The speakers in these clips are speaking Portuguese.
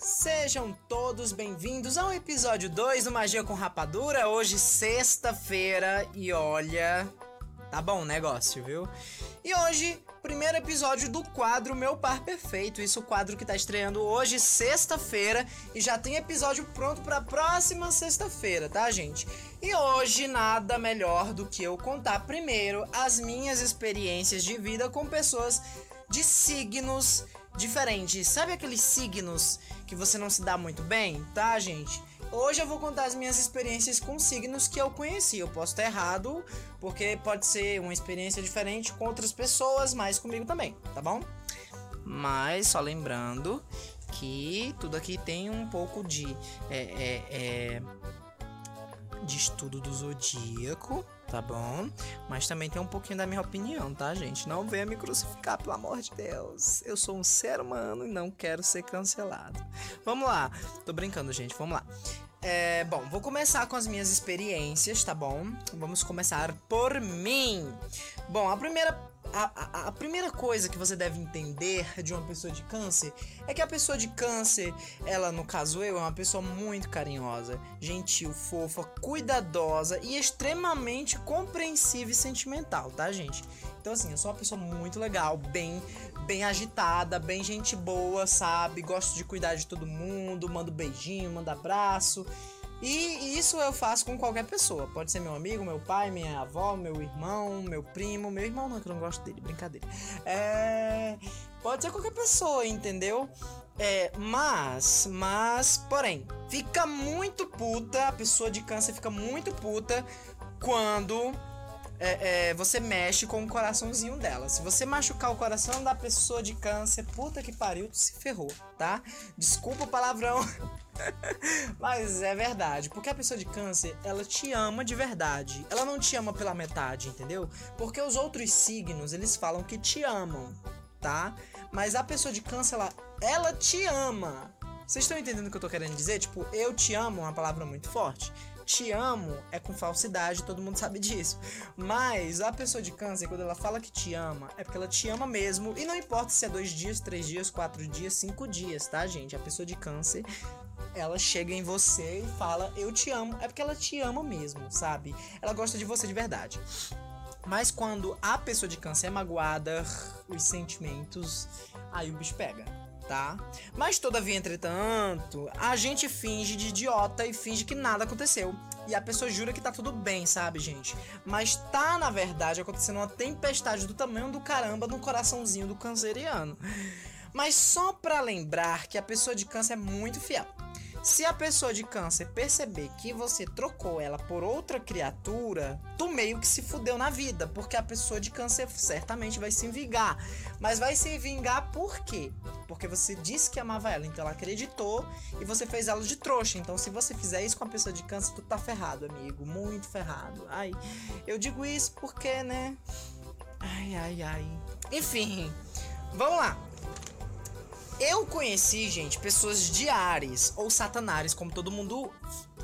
Sejam todos bem-vindos ao episódio 2 do Magia com Rapadura. Hoje, sexta-feira, e olha. Tá bom o negócio, viu? E hoje, primeiro episódio do quadro Meu Par Perfeito. Isso, o quadro que tá estreando hoje, sexta-feira, e já tem episódio pronto pra próxima sexta-feira, tá, gente? E hoje, nada melhor do que eu contar primeiro as minhas experiências de vida com pessoas de signos diferentes. Sabe aqueles signos que você não se dá muito bem, tá, gente? Hoje eu vou contar as minhas experiências com signos que eu conheci. Eu posso estar errado, porque pode ser uma experiência diferente com outras pessoas, mas comigo também, tá bom? Mas só lembrando que tudo aqui tem um pouco de é, é, é, de estudo do zodíaco, tá bom? Mas também tem um pouquinho da minha opinião, tá, gente? Não venha me crucificar, pelo amor de Deus. Eu sou um ser humano e não quero ser cancelado. Vamos lá. Tô brincando, gente. Vamos lá. É, bom, vou começar com as minhas experiências, tá bom? Vamos começar por mim. Bom, a primeira a, a, primeira coisa que você deve entender de uma pessoa de câncer é que a pessoa de câncer, ela, no caso eu, é uma pessoa muito carinhosa, gentil, fofa, cuidadosa e extremamente compreensiva e sentimental, tá, gente? Então, assim, eu sou uma pessoa muito legal, bem, bem agitada, bem gente boa, sabe? Gosto de cuidar de todo mundo, mando beijinho, mando abraço. E isso eu faço com qualquer pessoa. Pode ser meu amigo, meu pai, minha avó, meu irmão, meu primo. Meu irmão não, que eu não gosto dele, brincadeira. É. Pode ser qualquer pessoa, entendeu? É, mas, mas, porém, fica muito puta, a pessoa de câncer fica muito puta quando é, é, você mexe com o coraçãozinho dela. Se você machucar o coração da pessoa de câncer, puta que pariu, tu se ferrou, tá? Desculpa o palavrão. Mas é verdade, porque a pessoa de câncer, ela te ama de verdade. Ela não te ama pela metade, entendeu? Porque os outros signos, eles falam que te amam, tá? Mas a pessoa de câncer, ela, ela te ama. Vocês estão entendendo o que eu tô querendo dizer? Tipo, eu te amo é uma palavra muito forte te amo é com falsidade, todo mundo sabe disso. Mas a pessoa de câncer, quando ela fala que te ama, é porque ela te ama mesmo. E não importa se é dois dias, três dias, quatro dias, cinco dias, tá, gente? A pessoa de câncer, ela chega em você e fala eu te amo. É porque ela te ama mesmo, sabe? Ela gosta de você de verdade. Mas quando a pessoa de câncer é magoada, os sentimentos, aí o bicho pega tá? Mas todavia, entretanto, a gente finge de idiota e finge que nada aconteceu. E a pessoa jura que tá tudo bem, sabe, gente? Mas tá, na verdade, acontecendo uma tempestade do tamanho do caramba no coraçãozinho do canceriano. Mas só pra lembrar que a pessoa de câncer é muito fiel. Se a pessoa de câncer perceber que você trocou ela por outra criatura, tu meio que se fudeu na vida, porque a pessoa de câncer certamente vai se vingar. Mas vai se vingar por quê? Porque você disse que amava ela, então ela acreditou e você fez ela de trouxa. Então, se você fizer isso com a pessoa de câncer, tu tá ferrado, amigo, muito ferrado. Ai, eu digo isso porque, né? Ai, ai, ai. Enfim, vamos lá. Eu conheci, gente, pessoas de Ares, ou Satanares, como todo mundo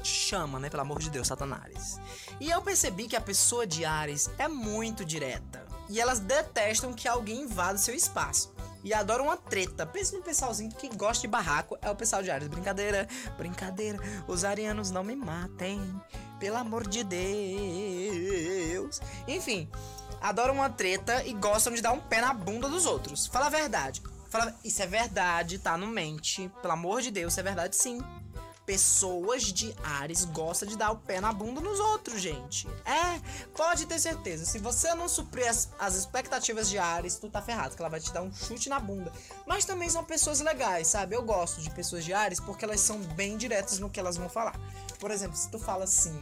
chama, né? Pelo amor de Deus, Satanares. E eu percebi que a pessoa de Ares é muito direta. E elas detestam que alguém invada seu espaço. E adoram uma treta. Pensa no pessoalzinho que gosta de barraco. É o pessoal de Ares. Brincadeira, brincadeira. Os arianos não me matem. Pelo amor de Deus. Enfim, adoram uma treta e gostam de dar um pé na bunda dos outros. Fala a verdade. Fala, isso é verdade, tá? Não mente. Pelo amor de Deus, isso é verdade sim. Pessoas de Ares gostam de dar o pé na bunda nos outros, gente. É, pode ter certeza. Se você não suprir as, as expectativas de Ares, tu tá ferrado, que ela vai te dar um chute na bunda. Mas também são pessoas legais, sabe? Eu gosto de pessoas de Ares porque elas são bem diretas no que elas vão falar. Por exemplo, se tu fala assim,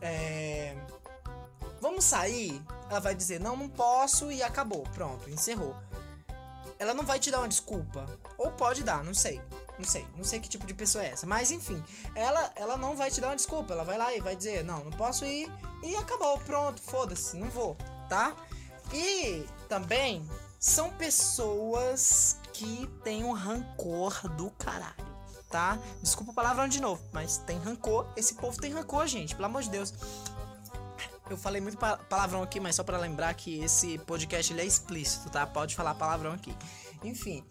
é. Vamos sair? Ela vai dizer, não, não posso e acabou. Pronto, encerrou ela não vai te dar uma desculpa. Ou pode dar, não sei. Não sei, não sei que tipo de pessoa é essa. Mas enfim, ela, ela não vai te dar uma desculpa. Ela vai lá e vai dizer: Não, não posso ir. E acabou, pronto, foda-se, não vou, tá? E também são pessoas que têm um rancor do caralho, tá? Desculpa a palavra de novo, mas tem rancor. Esse povo tem rancor, gente, pelo amor de Deus. Eu falei muito palavrão aqui, mas só para lembrar que esse podcast ele é explícito, tá? Pode falar palavrão aqui. Enfim,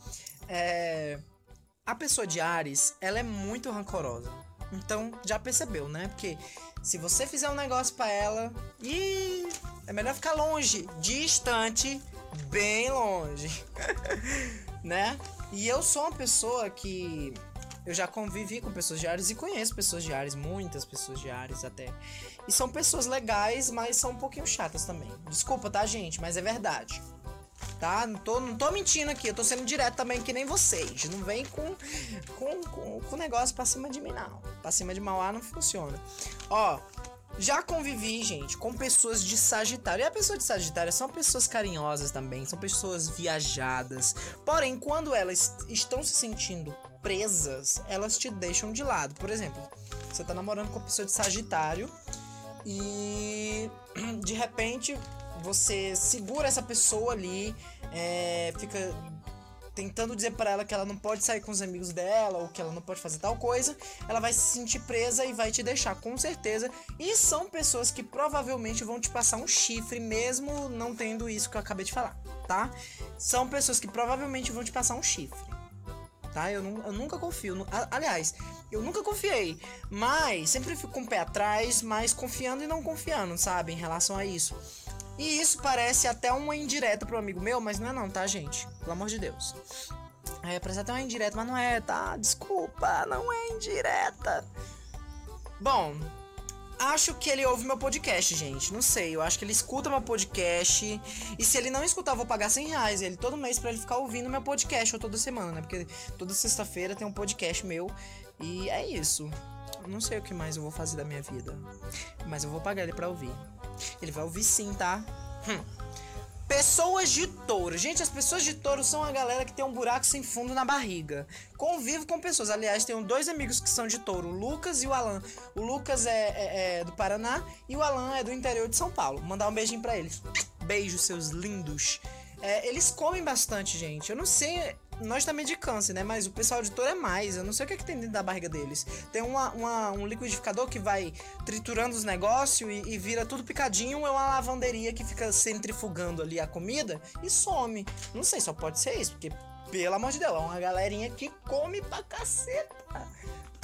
é... a pessoa de Ares, ela é muito rancorosa. Então, já percebeu, né? Porque se você fizer um negócio para ela, e é melhor ficar longe, distante, bem longe, né? E eu sou uma pessoa que eu já convivi com pessoas de Ares e conheço pessoas de Ares, muitas pessoas de Ares até. E são pessoas legais, mas são um pouquinho chatas também. Desculpa, tá, gente? Mas é verdade. Tá? Não tô, não tô mentindo aqui, eu tô sendo direto também que nem vocês. Não vem com, com, com, com negócio pra cima de mim, não. Pra cima de Mauá não funciona. Ó, já convivi, gente, com pessoas de Sagitário. E a pessoa de Sagitário são pessoas carinhosas também, são pessoas viajadas. Porém, quando elas estão se sentindo presas, elas te deixam de lado. Por exemplo, você tá namorando com uma pessoa de Sagitário e de repente você segura essa pessoa ali, é, fica tentando dizer para ela que ela não pode sair com os amigos dela ou que ela não pode fazer tal coisa, ela vai se sentir presa e vai te deixar com certeza. E são pessoas que provavelmente vão te passar um chifre mesmo não tendo isso que eu acabei de falar, tá? São pessoas que provavelmente vão te passar um chifre. Tá? Eu, eu nunca confio. Aliás, eu nunca confiei. Mas sempre fico com o pé atrás, mas confiando e não confiando, sabe? Em relação a isso. E isso parece até uma indireta pro amigo meu, mas não é não, tá, gente? Pelo amor de Deus. É, parece até uma indireta, mas não é, tá? Desculpa, não é indireta. Bom, acho que ele ouve meu podcast, gente. Não sei, eu acho que ele escuta meu podcast. E se ele não escutar, eu vou pagar 100 reais ele todo mês para ele ficar ouvindo meu podcast, ou toda semana, né? Porque toda sexta-feira tem um podcast meu. E é isso. Não sei o que mais eu vou fazer da minha vida. Mas eu vou pagar ele pra ouvir. Ele vai ouvir sim, tá? Hum. Pessoas de touro. Gente, as pessoas de touro são a galera que tem um buraco sem fundo na barriga. Convivo com pessoas. Aliás, tenho dois amigos que são de touro, o Lucas e o Alan. O Lucas é, é, é do Paraná e o Alan é do interior de São Paulo. Vou mandar um beijinho para eles. Beijo, seus lindos. É, eles comem bastante, gente. Eu não sei nós também de câncer, né? Mas o pessoal de touro é mais. Eu não sei o que, é que tem dentro da barriga deles. Tem uma, uma um liquidificador que vai triturando os negócios e, e, vira tudo picadinho. É uma lavanderia que fica centrifugando ali a comida e some. Não sei, só pode ser isso, porque, pelo amor de Deus, é uma galerinha que come pra caceta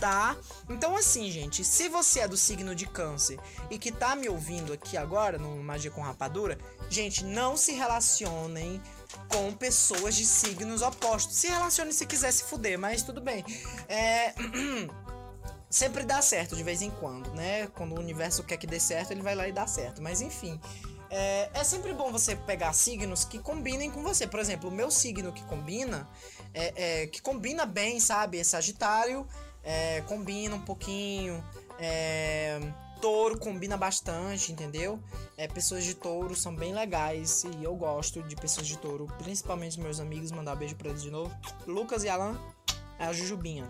tá? Então, assim, gente, se você é do signo de Câncer e que tá me ouvindo aqui agora no Magia com Rapadura, gente, não se relacionem com pessoas de signos opostos. Se relacione se quiser se fuder, mas tudo bem. É. Sempre dá certo de vez em quando, né? Quando o universo quer que dê certo, ele vai lá e dá certo. Mas enfim. É, é sempre bom você pegar signos que combinem com você. Por exemplo, o meu signo que combina, é, é que combina bem, sabe? É Sagitário, é, combina um pouquinho. Touro combina bastante, entendeu? É, pessoas de touro são bem legais e eu gosto de pessoas de touro, principalmente meus amigos. Mandar um beijo pra eles de novo. Lucas e Alan, é a Jujubinha.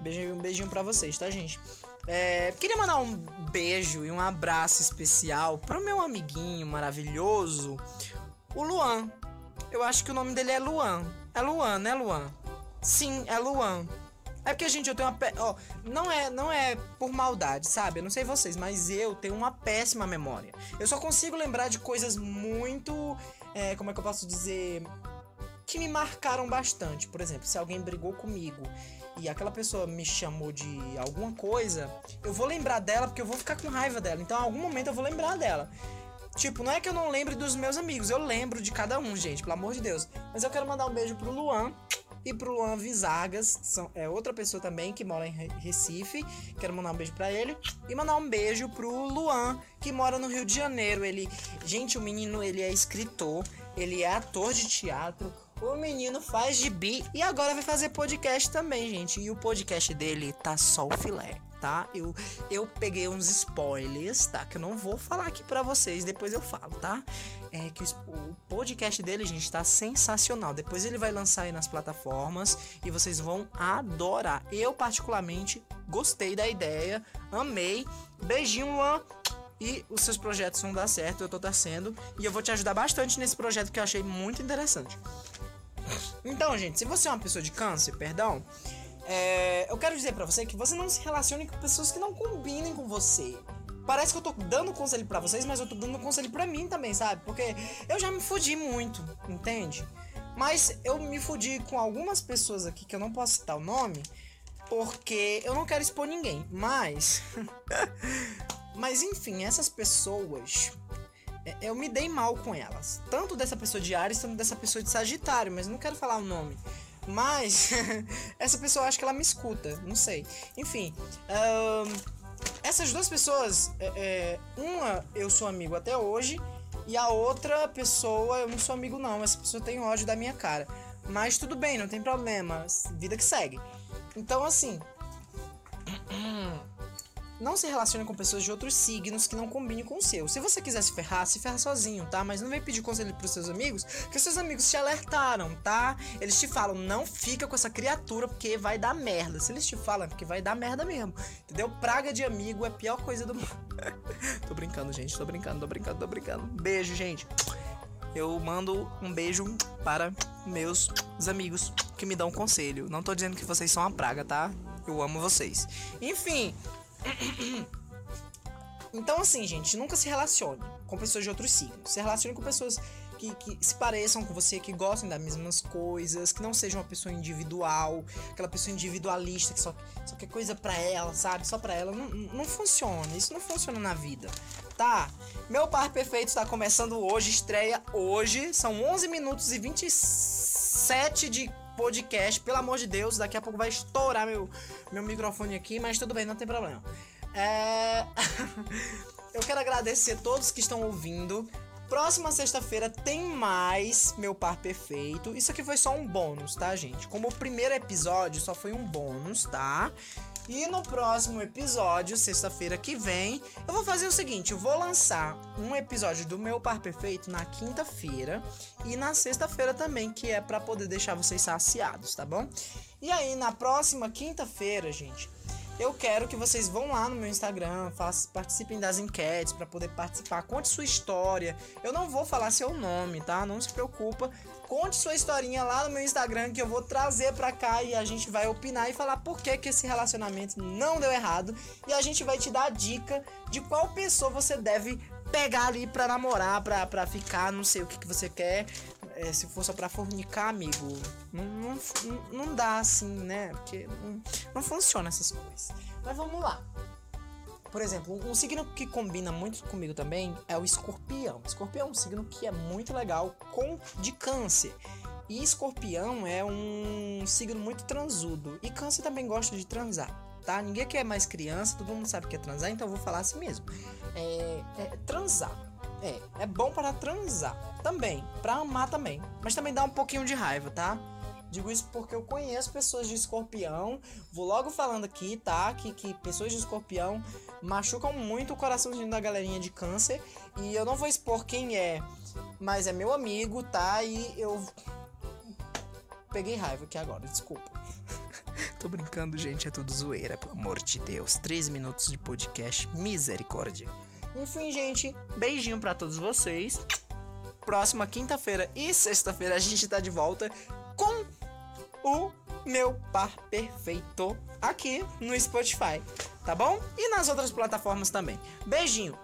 Beijo, um beijinho pra vocês, tá, gente? É, queria mandar um beijo e um abraço especial pro meu amiguinho maravilhoso, o Luan. Eu acho que o nome dele é Luan. É Luan, né, Luan? Sim, é Luan. É porque, gente, eu tenho uma. Pe... Ó, não é, não é por maldade, sabe? Eu não sei vocês, mas eu tenho uma péssima memória. Eu só consigo lembrar de coisas muito. É, como é que eu posso dizer? Que me marcaram bastante. Por exemplo, se alguém brigou comigo e aquela pessoa me chamou de alguma coisa, eu vou lembrar dela porque eu vou ficar com raiva dela. Então, em algum momento eu vou lembrar dela. Tipo, não é que eu não lembre dos meus amigos, eu lembro de cada um, gente, pelo amor de Deus. Mas eu quero mandar um beijo pro Luan, e pro Luan Vizagas, são, é outra pessoa também que mora em Recife. Quero mandar um beijo para ele. E mandar um beijo pro Luan, que mora no Rio de Janeiro. Ele. Gente, o menino ele é escritor, ele é ator de teatro. O menino faz gibi e agora vai fazer podcast também, gente. E o podcast dele tá só o filé tá? Eu, eu peguei uns spoilers, tá? Que eu não vou falar aqui para vocês, depois eu falo, tá? É que o podcast dele, gente, tá sensacional. Depois ele vai lançar aí nas plataformas e vocês vão adorar. Eu, particularmente, gostei da ideia, amei. Beijinho, Luan. E os seus projetos vão dar certo, eu tô torcendo. E eu vou te ajudar bastante nesse projeto que eu achei muito interessante. Então, gente, se você é uma pessoa de câncer, perdão, é, eu quero dizer para você que você não se relacione com pessoas que não combinem com você. Parece que eu tô dando conselho para vocês, mas eu tô dando conselho para mim também, sabe? Porque eu já me fudi muito, entende? Mas eu me fudi com algumas pessoas aqui que eu não posso citar o nome, porque eu não quero expor ninguém. Mas. mas enfim, essas pessoas. é, Eu me dei mal com elas. Tanto dessa pessoa de Ares, tanto dessa pessoa de Sagitário, mas não quero falar o nome. Mas essa pessoa acho que ela me escuta, não sei. Enfim, ahn, essas duas pessoas, é, é, uma eu sou amigo até hoje, e a outra pessoa eu não sou amigo não. Essa pessoa tem ódio da minha cara. Mas tudo bem, não tem problema. Vida que segue. Então assim. Não se relacione com pessoas de outros signos que não combinem com o seu. Se você quiser se ferrar, se ferra sozinho, tá? Mas não vem pedir conselho pros seus amigos, porque seus amigos te alertaram, tá? Eles te falam, não fica com essa criatura porque vai dar merda. Se eles te falam, é porque vai dar merda mesmo. Entendeu? Praga de amigo é a pior coisa do mundo. tô brincando, gente. Tô brincando, tô brincando, tô brincando. Beijo, gente. Eu mando um beijo para meus amigos que me dão conselho. Não tô dizendo que vocês são uma praga, tá? Eu amo vocês. Enfim. Então, assim, gente, nunca se relacione com pessoas de outros signos. Se relacione com pessoas que, que se pareçam com você, que gostem das mesmas coisas, que não seja uma pessoa individual, aquela pessoa individualista que só, só quer coisa pra ela, sabe? Só pra ela. Não, não funciona. Isso não funciona na vida, tá? Meu par perfeito está começando hoje, estreia hoje. São 11 minutos e 27 de podcast. Pelo amor de Deus, daqui a pouco vai estourar meu, meu microfone aqui, mas tudo bem, não tem problema. É... Eu quero agradecer a todos que estão ouvindo. Próxima sexta-feira tem mais meu par perfeito. Isso aqui foi só um bônus, tá, gente? Como o primeiro episódio só foi um bônus, tá? E no próximo episódio, sexta-feira que vem, eu vou fazer o seguinte: eu vou lançar um episódio do meu par perfeito na quinta-feira e na sexta-feira também, que é pra poder deixar vocês saciados, tá bom? E aí, na próxima quinta-feira, gente, eu quero que vocês vão lá no meu Instagram, façam, participem das enquetes para poder participar. Conte sua história. Eu não vou falar seu nome, tá? Não se preocupa. Conte sua historinha lá no meu Instagram que eu vou trazer pra cá e a gente vai opinar e falar por que, que esse relacionamento não deu errado. E a gente vai te dar a dica de qual pessoa você deve pegar ali pra namorar, pra, pra ficar, não sei o que, que você quer. É, se for só pra fornicar, amigo, não, não, não dá assim, né? Porque não, não funciona essas coisas. Mas vamos lá. Por exemplo, um signo que combina muito comigo também é o escorpião. Escorpião é um signo que é muito legal com de câncer. E escorpião é um signo muito transudo. E câncer também gosta de transar, tá? Ninguém quer mais criança, todo mundo sabe que é transar, então eu vou falar assim mesmo. É, é transar. É, é bom para transar também, para amar também, mas também dá um pouquinho de raiva, tá? Digo isso porque eu conheço pessoas de escorpião. Vou logo falando aqui, tá? Que, que pessoas de escorpião machucam muito o coraçãozinho da galerinha de câncer. E eu não vou expor quem é, mas é meu amigo, tá? E eu. Peguei raiva aqui agora, desculpa. Tô brincando, gente, é tudo zoeira, pelo amor de Deus. Três minutos de podcast, misericórdia. Enfim, gente, beijinho para todos vocês. Próxima quinta-feira e sexta-feira a gente tá de volta o meu par perfeito aqui no Spotify, tá bom? E nas outras plataformas também. Beijinho.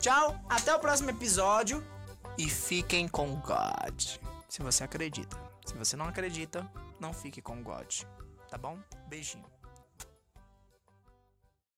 Tchau, até o próximo episódio e fiquem com God. Se você acredita. Se você não acredita, não fique com God, tá bom? Beijinho.